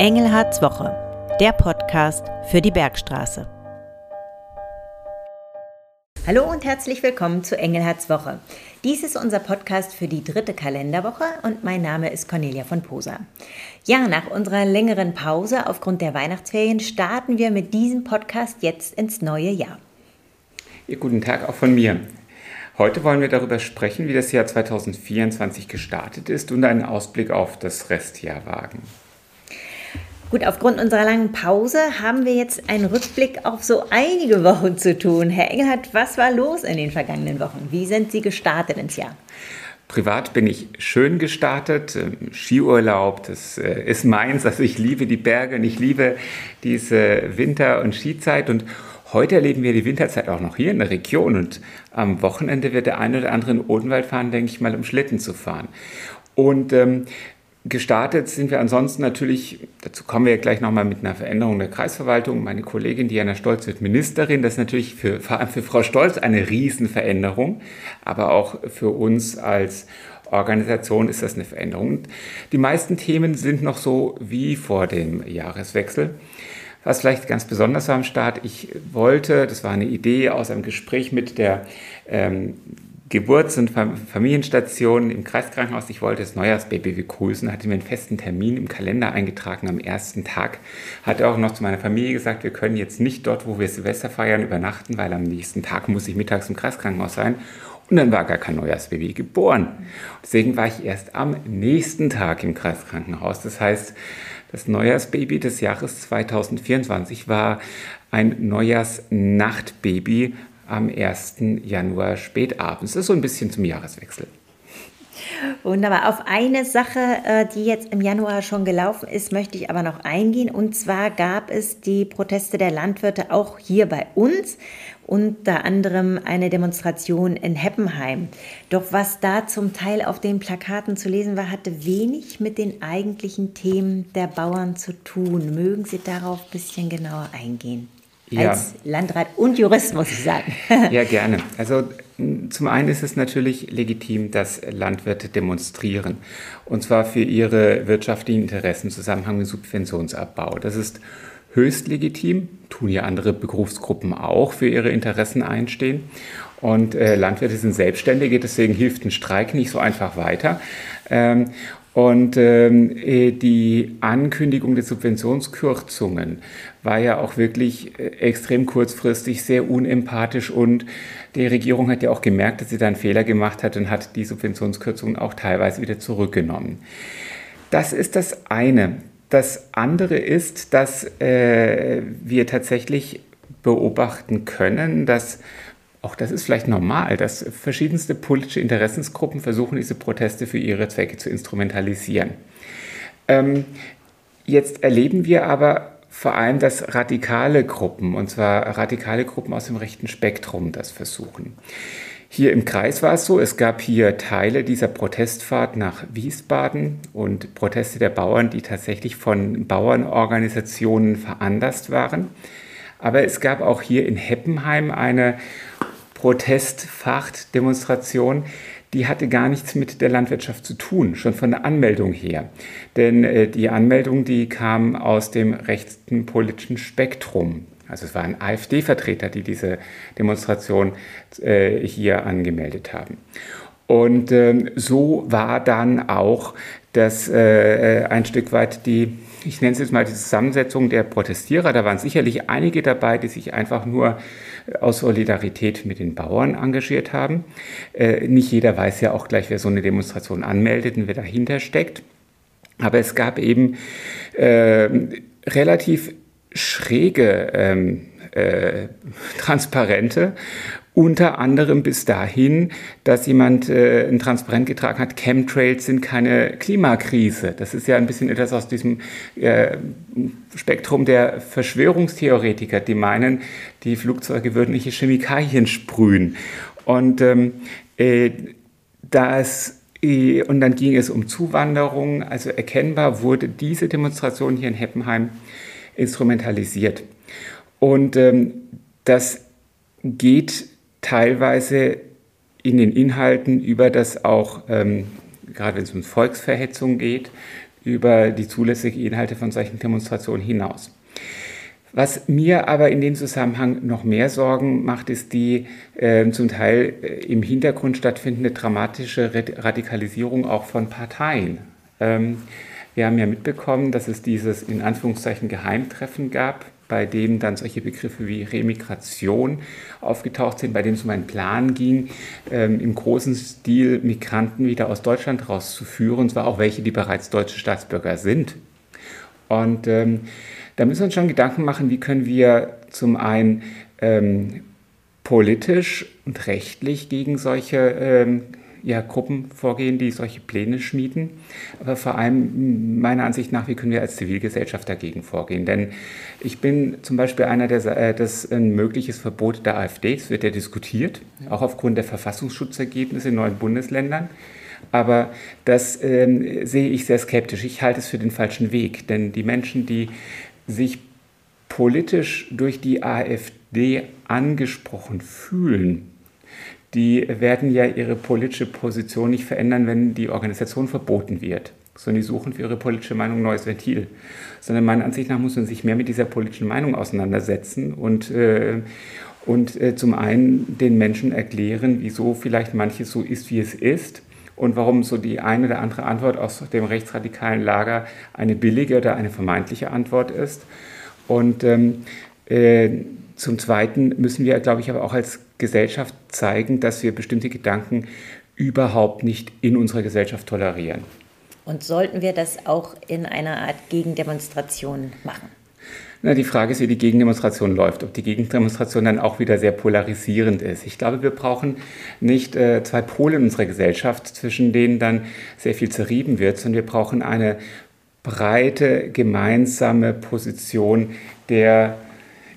Engelhards Woche, der Podcast für die Bergstraße. Hallo und herzlich willkommen zu Engelhards Woche. Dies ist unser Podcast für die dritte Kalenderwoche und mein Name ist Cornelia von Posa. Ja, nach unserer längeren Pause aufgrund der Weihnachtsferien starten wir mit diesem Podcast jetzt ins neue Jahr. Ja, guten Tag auch von mir. Heute wollen wir darüber sprechen, wie das Jahr 2024 gestartet ist und einen Ausblick auf das Restjahr wagen. Gut, aufgrund unserer langen Pause haben wir jetzt einen Rückblick auf so einige Wochen zu tun. Herr Engelhardt, was war los in den vergangenen Wochen? Wie sind Sie gestartet ins Jahr? Privat bin ich schön gestartet, ähm, Skiurlaub, das äh, ist meins, also ich liebe die Berge und ich liebe diese Winter- und Skizeit und heute erleben wir die Winterzeit auch noch hier in der Region und am Wochenende wird der eine oder andere in Odenwald fahren, denke ich mal, um Schlitten zu fahren. Und ähm, Gestartet sind wir ansonsten natürlich, dazu kommen wir gleich nochmal mit einer Veränderung der Kreisverwaltung. Meine Kollegin Diana Stolz wird Ministerin. Das ist natürlich für, vor allem für Frau Stolz eine Riesenveränderung, aber auch für uns als Organisation ist das eine Veränderung. Die meisten Themen sind noch so wie vor dem Jahreswechsel. Was vielleicht ganz besonders war am Start, ich wollte, das war eine Idee aus einem Gespräch mit der ähm, Geburts- und Familienstation im Kreiskrankenhaus. Ich wollte das Neujahrsbaby begrüßen, hatte mir einen festen Termin im Kalender eingetragen am ersten Tag. Hatte auch noch zu meiner Familie gesagt, wir können jetzt nicht dort, wo wir Silvester feiern, übernachten, weil am nächsten Tag muss ich mittags im Kreiskrankenhaus sein. Und dann war gar kein Neujahrsbaby geboren. Deswegen war ich erst am nächsten Tag im Kreiskrankenhaus. Das heißt, das Neujahrsbaby des Jahres 2024 war ein Neujahrsnachtbaby am 1. Januar spätabends. Das ist so ein bisschen zum Jahreswechsel. Wunderbar. Auf eine Sache, äh, die jetzt im Januar schon gelaufen ist, möchte ich aber noch eingehen. Und zwar gab es die Proteste der Landwirte auch hier bei uns, unter anderem eine Demonstration in Heppenheim. Doch was da zum Teil auf den Plakaten zu lesen war, hatte wenig mit den eigentlichen Themen der Bauern zu tun. Mögen Sie darauf ein bisschen genauer eingehen? Ja. als Landrat und Jurist, muss ich sagen. Ja, gerne. Also zum einen ist es natürlich legitim, dass Landwirte demonstrieren. Und zwar für ihre wirtschaftlichen Interessen im Zusammenhang mit Subventionsabbau. Das ist höchst legitim, tun ja andere Berufsgruppen auch, für ihre Interessen einstehen. Und äh, Landwirte sind Selbstständige, deswegen hilft ein Streik nicht so einfach weiter. Ähm, und ähm, äh, die Ankündigung der Subventionskürzungen war ja auch wirklich äh, extrem kurzfristig, sehr unempathisch und die Regierung hat ja auch gemerkt, dass sie da einen Fehler gemacht hat und hat die Subventionskürzungen auch teilweise wieder zurückgenommen. Das ist das eine. Das andere ist, dass äh, wir tatsächlich beobachten können, dass auch das ist vielleicht normal, dass verschiedenste politische Interessensgruppen versuchen, diese Proteste für ihre Zwecke zu instrumentalisieren. Ähm, jetzt erleben wir aber vor allem, dass radikale Gruppen, und zwar radikale Gruppen aus dem rechten Spektrum, das versuchen. Hier im Kreis war es so, es gab hier Teile dieser Protestfahrt nach Wiesbaden und Proteste der Bauern, die tatsächlich von Bauernorganisationen veranlasst waren. Aber es gab auch hier in Heppenheim eine Protestfachtdemonstration, die hatte gar nichts mit der Landwirtschaft zu tun, schon von der Anmeldung her. Denn äh, die Anmeldung, die kam aus dem rechten politischen Spektrum. Also es waren AfD-Vertreter, die diese Demonstration äh, hier angemeldet haben. Und ähm, so war dann auch das äh, ein Stück weit die ich nenne es jetzt mal die Zusammensetzung der Protestierer. Da waren sicherlich einige dabei, die sich einfach nur aus Solidarität mit den Bauern engagiert haben. Äh, nicht jeder weiß ja auch gleich, wer so eine Demonstration anmeldet und wer dahinter steckt. Aber es gab eben äh, relativ schräge ähm, äh, Transparente unter anderem bis dahin, dass jemand äh, ein Transparent getragen hat, Chemtrails sind keine Klimakrise. Das ist ja ein bisschen etwas aus diesem äh, Spektrum der Verschwörungstheoretiker, die meinen, die Flugzeuge würden nicht Chemikalien sprühen. Und ähm, äh, das äh, und dann ging es um Zuwanderung. Also erkennbar wurde diese Demonstration hier in Heppenheim instrumentalisiert. Und ähm, das geht teilweise in den Inhalten über das auch, ähm, gerade wenn es um Volksverhetzung geht, über die zulässigen Inhalte von solchen Demonstrationen hinaus. Was mir aber in dem Zusammenhang noch mehr Sorgen macht, ist die äh, zum Teil äh, im Hintergrund stattfindende dramatische Radikalisierung auch von Parteien. Ähm, wir haben ja mitbekommen, dass es dieses in Anführungszeichen Geheimtreffen gab, bei dem dann solche Begriffe wie Remigration aufgetaucht sind, bei dem es um einen Plan ging, ähm, im großen Stil Migranten wieder aus Deutschland rauszuführen, und zwar auch welche, die bereits deutsche Staatsbürger sind. Und ähm, da müssen wir uns schon Gedanken machen, wie können wir zum einen ähm, politisch und rechtlich gegen solche ähm, ja, Gruppen vorgehen, die solche Pläne schmieden. Aber vor allem meiner Ansicht nach, wie können wir als Zivilgesellschaft dagegen vorgehen? Denn ich bin zum Beispiel einer, der äh, das ein mögliches Verbot der AfD, es wird ja diskutiert, auch aufgrund der Verfassungsschutzergebnisse in neuen Bundesländern. Aber das ähm, sehe ich sehr skeptisch. Ich halte es für den falschen Weg, denn die Menschen, die sich politisch durch die AfD angesprochen fühlen, die werden ja ihre politische Position nicht verändern, wenn die Organisation verboten wird, sondern die suchen für ihre politische Meinung ein neues Ventil. Sondern meiner Ansicht nach muss man sich mehr mit dieser politischen Meinung auseinandersetzen und, äh, und äh, zum einen den Menschen erklären, wieso vielleicht manches so ist, wie es ist und warum so die eine oder andere Antwort aus dem rechtsradikalen Lager eine billige oder eine vermeintliche Antwort ist. Und ähm, äh, zum Zweiten müssen wir, glaube ich, aber auch als Gesellschaft zeigen, dass wir bestimmte Gedanken überhaupt nicht in unserer Gesellschaft tolerieren. Und sollten wir das auch in einer Art Gegendemonstration machen? Na, die Frage ist, wie die Gegendemonstration läuft. Ob die Gegendemonstration dann auch wieder sehr polarisierend ist. Ich glaube, wir brauchen nicht äh, zwei Pole in unserer Gesellschaft, zwischen denen dann sehr viel zerrieben wird, sondern wir brauchen eine breite gemeinsame Position der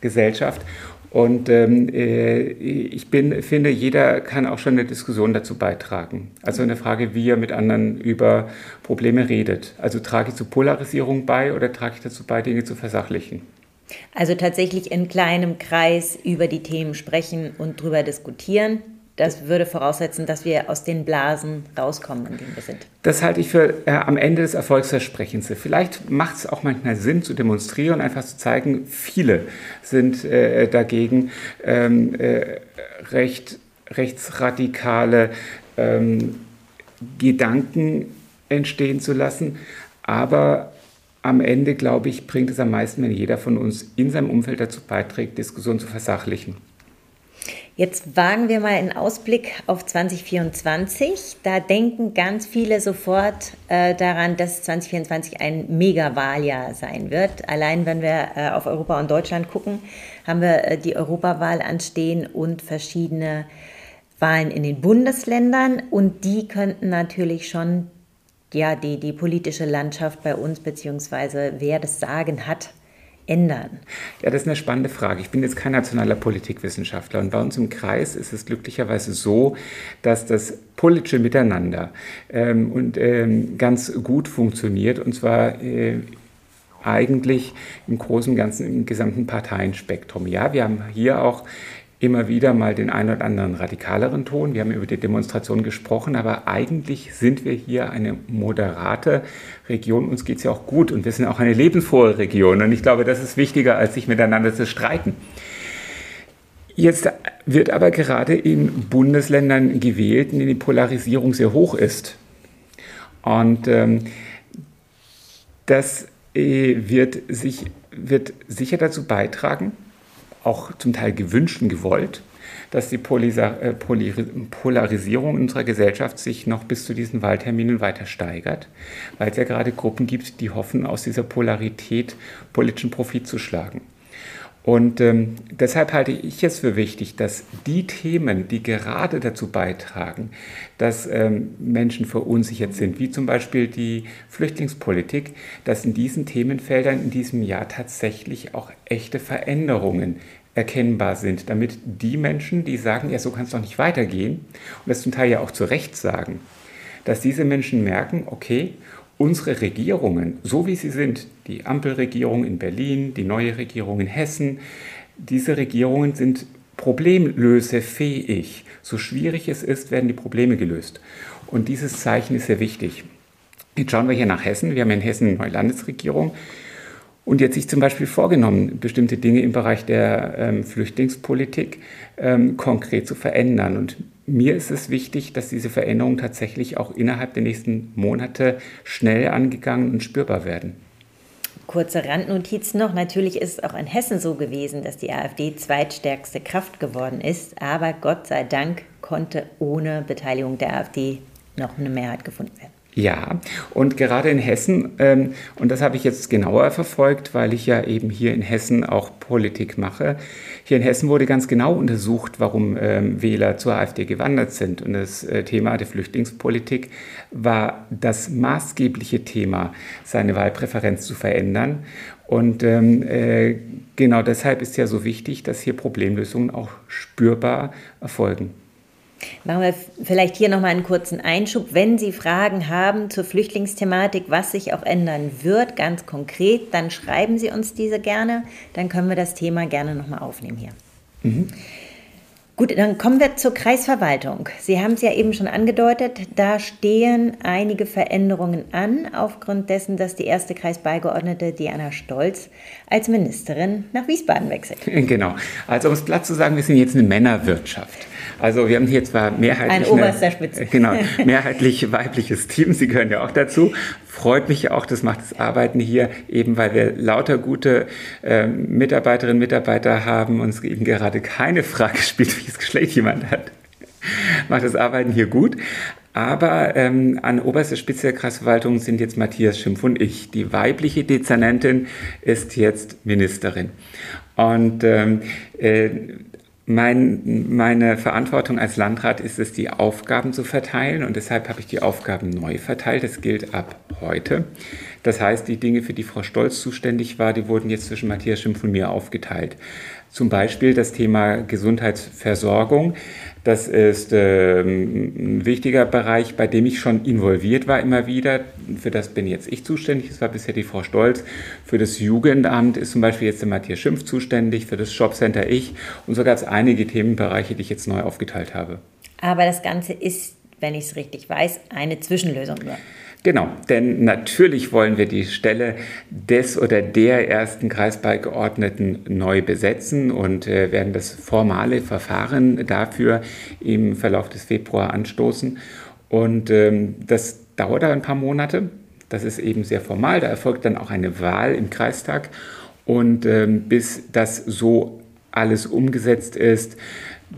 Gesellschaft. Und ähm, äh, ich bin, finde, jeder kann auch schon eine Diskussion dazu beitragen. Also eine Frage, wie er mit anderen über Probleme redet. Also trage ich zur Polarisierung bei oder trage ich dazu bei, Dinge zu versachlichen? Also tatsächlich in kleinem Kreis über die Themen sprechen und darüber diskutieren das würde voraussetzen, dass wir aus den Blasen rauskommen, in denen wir sind. Das halte ich für äh, am Ende des Erfolgsversprechens. Vielleicht macht es auch manchmal Sinn zu demonstrieren und einfach zu zeigen, viele sind äh, dagegen, ähm, äh, recht, rechtsradikale ähm, Gedanken entstehen zu lassen. Aber am Ende, glaube ich, bringt es am meisten, wenn jeder von uns in seinem Umfeld dazu beiträgt, Diskussionen zu versachlichen. Jetzt wagen wir mal einen Ausblick auf 2024. Da denken ganz viele sofort äh, daran, dass 2024 ein Mega-Wahljahr sein wird. Allein wenn wir äh, auf Europa und Deutschland gucken, haben wir äh, die Europawahl anstehen und verschiedene Wahlen in den Bundesländern. Und die könnten natürlich schon ja, die, die politische Landschaft bei uns, beziehungsweise wer das Sagen hat, ändern? Ja, das ist eine spannende Frage. Ich bin jetzt kein nationaler Politikwissenschaftler und bei uns im Kreis ist es glücklicherweise so, dass das politische Miteinander ähm, und, ähm, ganz gut funktioniert und zwar äh, eigentlich im großen und ganzen, im gesamten Parteienspektrum. Ja, wir haben hier auch immer wieder mal den einen oder anderen radikaleren Ton. Wir haben über die Demonstration gesprochen, aber eigentlich sind wir hier eine moderate Region. Uns geht es ja auch gut und wir sind auch eine lebensfrohe Region. Und ich glaube, das ist wichtiger, als sich miteinander zu streiten. Jetzt wird aber gerade in Bundesländern gewählt, in denen die Polarisierung sehr hoch ist. Und ähm, das äh, wird, sich, wird sicher dazu beitragen, auch zum Teil gewünscht und gewollt, dass die äh, Polarisierung unserer Gesellschaft sich noch bis zu diesen Wahlterminen weiter steigert, weil es ja gerade Gruppen gibt, die hoffen, aus dieser Polarität politischen Profit zu schlagen. Und ähm, deshalb halte ich es für wichtig, dass die Themen, die gerade dazu beitragen, dass ähm, Menschen verunsichert sind, wie zum Beispiel die Flüchtlingspolitik, dass in diesen Themenfeldern in diesem Jahr tatsächlich auch echte Veränderungen erkennbar sind, damit die Menschen, die sagen, ja, so kann es doch nicht weitergehen, und das zum Teil ja auch zu Recht sagen, dass diese Menschen merken, okay, unsere Regierungen, so wie sie sind, die Ampelregierung in Berlin, die neue Regierung in Hessen, diese Regierungen sind problemlösefähig. So schwierig es ist, werden die Probleme gelöst. Und dieses Zeichen ist sehr wichtig. Jetzt schauen wir hier nach Hessen. Wir haben in Hessen eine neue Landesregierung. Und jetzt sich zum Beispiel vorgenommen, bestimmte Dinge im Bereich der ähm, Flüchtlingspolitik ähm, konkret zu verändern. Und mir ist es wichtig, dass diese Veränderungen tatsächlich auch innerhalb der nächsten Monate schnell angegangen und spürbar werden. Kurze Randnotiz noch. Natürlich ist es auch in Hessen so gewesen, dass die AfD zweitstärkste Kraft geworden ist. Aber Gott sei Dank konnte ohne Beteiligung der AfD noch eine Mehrheit gefunden werden. Ja, und gerade in Hessen, ähm, und das habe ich jetzt genauer verfolgt, weil ich ja eben hier in Hessen auch Politik mache. Hier in Hessen wurde ganz genau untersucht, warum ähm, Wähler zur AfD gewandert sind. Und das äh, Thema der Flüchtlingspolitik war das maßgebliche Thema, seine Wahlpräferenz zu verändern. Und ähm, äh, genau deshalb ist ja so wichtig, dass hier Problemlösungen auch spürbar erfolgen. Machen wir vielleicht hier nochmal einen kurzen Einschub. Wenn Sie Fragen haben zur Flüchtlingsthematik, was sich auch ändern wird, ganz konkret, dann schreiben Sie uns diese gerne. Dann können wir das Thema gerne nochmal aufnehmen hier. Mhm. Gut, dann kommen wir zur Kreisverwaltung. Sie haben es ja eben schon angedeutet, da stehen einige Veränderungen an, aufgrund dessen, dass die erste Kreisbeigeordnete Diana Stolz als Ministerin nach Wiesbaden wechselt. Genau. Also um es platt zu sagen, wir sind jetzt eine Männerwirtschaft. Also wir haben hier zwar mehrheitlich, Ein oberster Spitze. Genau, mehrheitlich weibliches Team, Sie gehören ja auch dazu. Freut mich auch, das macht das Arbeiten hier eben, weil wir lauter gute äh, Mitarbeiterinnen und Mitarbeiter haben und es eben gerade keine Frage spielt, welches Geschlecht jemand hat. macht das Arbeiten hier gut. Aber ähm, an oberster Spitze der Kreisverwaltung sind jetzt Matthias Schimpf und ich. Die weibliche Dezernentin ist jetzt Ministerin. Und ähm, äh, mein, meine Verantwortung als Landrat ist es, die Aufgaben zu verteilen und deshalb habe ich die Aufgaben neu verteilt. Das gilt ab heute. Das heißt, die Dinge, für die Frau Stolz zuständig war, die wurden jetzt zwischen Matthias Schimpf und mir aufgeteilt. Zum Beispiel das Thema Gesundheitsversorgung. Das ist ähm, ein wichtiger Bereich, bei dem ich schon involviert war immer wieder. Für das bin jetzt ich zuständig. Das war bisher die Frau Stolz. Für das Jugendamt ist zum Beispiel jetzt der Matthias Schimpf zuständig. Für das Shopcenter ich. Und so gab es einige Themenbereiche, die ich jetzt neu aufgeteilt habe. Aber das Ganze ist, wenn ich es richtig weiß, eine Zwischenlösung nur. Genau, denn natürlich wollen wir die Stelle des oder der ersten Kreisbeigeordneten neu besetzen und äh, werden das formale Verfahren dafür im Verlauf des Februar anstoßen. Und ähm, das dauert ein paar Monate. Das ist eben sehr formal. Da erfolgt dann auch eine Wahl im Kreistag. Und ähm, bis das so alles umgesetzt ist,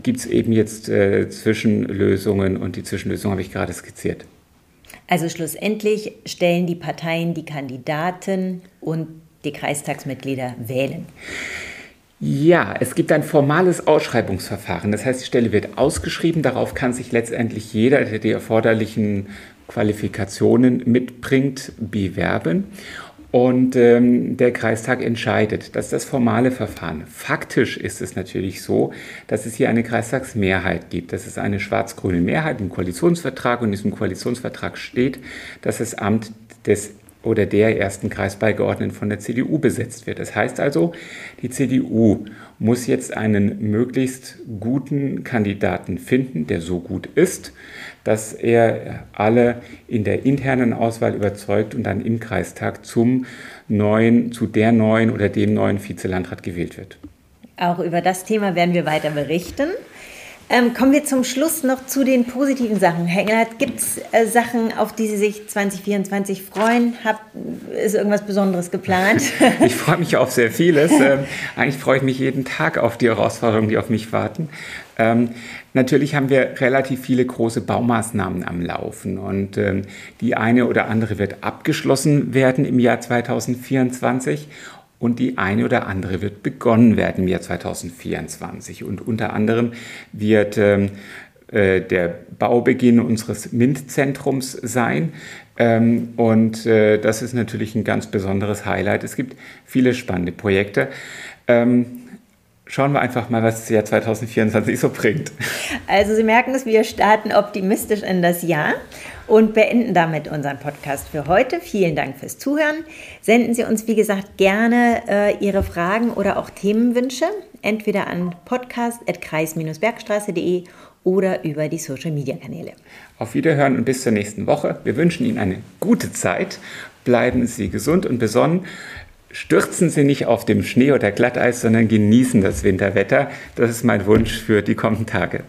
gibt es eben jetzt äh, Zwischenlösungen und die Zwischenlösung habe ich gerade skizziert. Also schlussendlich stellen die Parteien die Kandidaten und die Kreistagsmitglieder wählen. Ja, es gibt ein formales Ausschreibungsverfahren. Das heißt, die Stelle wird ausgeschrieben. Darauf kann sich letztendlich jeder, der die erforderlichen Qualifikationen mitbringt, bewerben. Und ähm, der Kreistag entscheidet. Das ist das formale Verfahren. Faktisch ist es natürlich so, dass es hier eine Kreistagsmehrheit gibt. Das ist eine schwarz-grüne Mehrheit im Koalitionsvertrag und in diesem Koalitionsvertrag steht, dass das Amt des oder der ersten Kreisbeigeordneten von der CDU besetzt wird. Das heißt also, die CDU muss jetzt einen möglichst guten Kandidaten finden, der so gut ist, dass er alle in der internen Auswahl überzeugt und dann im Kreistag zum neuen, zu der neuen oder dem neuen Vizelandrat gewählt wird. Auch über das Thema werden wir weiter berichten. Ähm, kommen wir zum Schluss noch zu den positiven Sachen. Herr Engelhardt, gibt es äh, Sachen, auf die Sie sich 2024 freuen? Hab, ist irgendwas Besonderes geplant? ich freue mich auf sehr vieles. Ähm, eigentlich freue ich mich jeden Tag auf die Herausforderungen, die auf mich warten. Ähm, natürlich haben wir relativ viele große Baumaßnahmen am Laufen und ähm, die eine oder andere wird abgeschlossen werden im Jahr 2024 und die eine oder andere wird begonnen werden im Jahr 2024. Und unter anderem wird ähm, äh, der Baubeginn unseres MINT-Zentrums sein. Ähm, und äh, das ist natürlich ein ganz besonderes Highlight. Es gibt viele spannende Projekte. Ähm, schauen wir einfach mal, was das Jahr 2024 so bringt. Also Sie merken es, wir starten optimistisch in das Jahr und beenden damit unseren Podcast für heute. Vielen Dank fürs Zuhören. Senden Sie uns, wie gesagt, gerne äh, Ihre Fragen oder auch Themenwünsche, entweder an podcast.kreis-bergstraße.de oder über die Social-Media-Kanäle. Auf Wiederhören und bis zur nächsten Woche. Wir wünschen Ihnen eine gute Zeit. Bleiben Sie gesund und besonnen. Stürzen Sie nicht auf dem Schnee oder Glatteis, sondern genießen das Winterwetter. Das ist mein Wunsch für die kommenden Tage.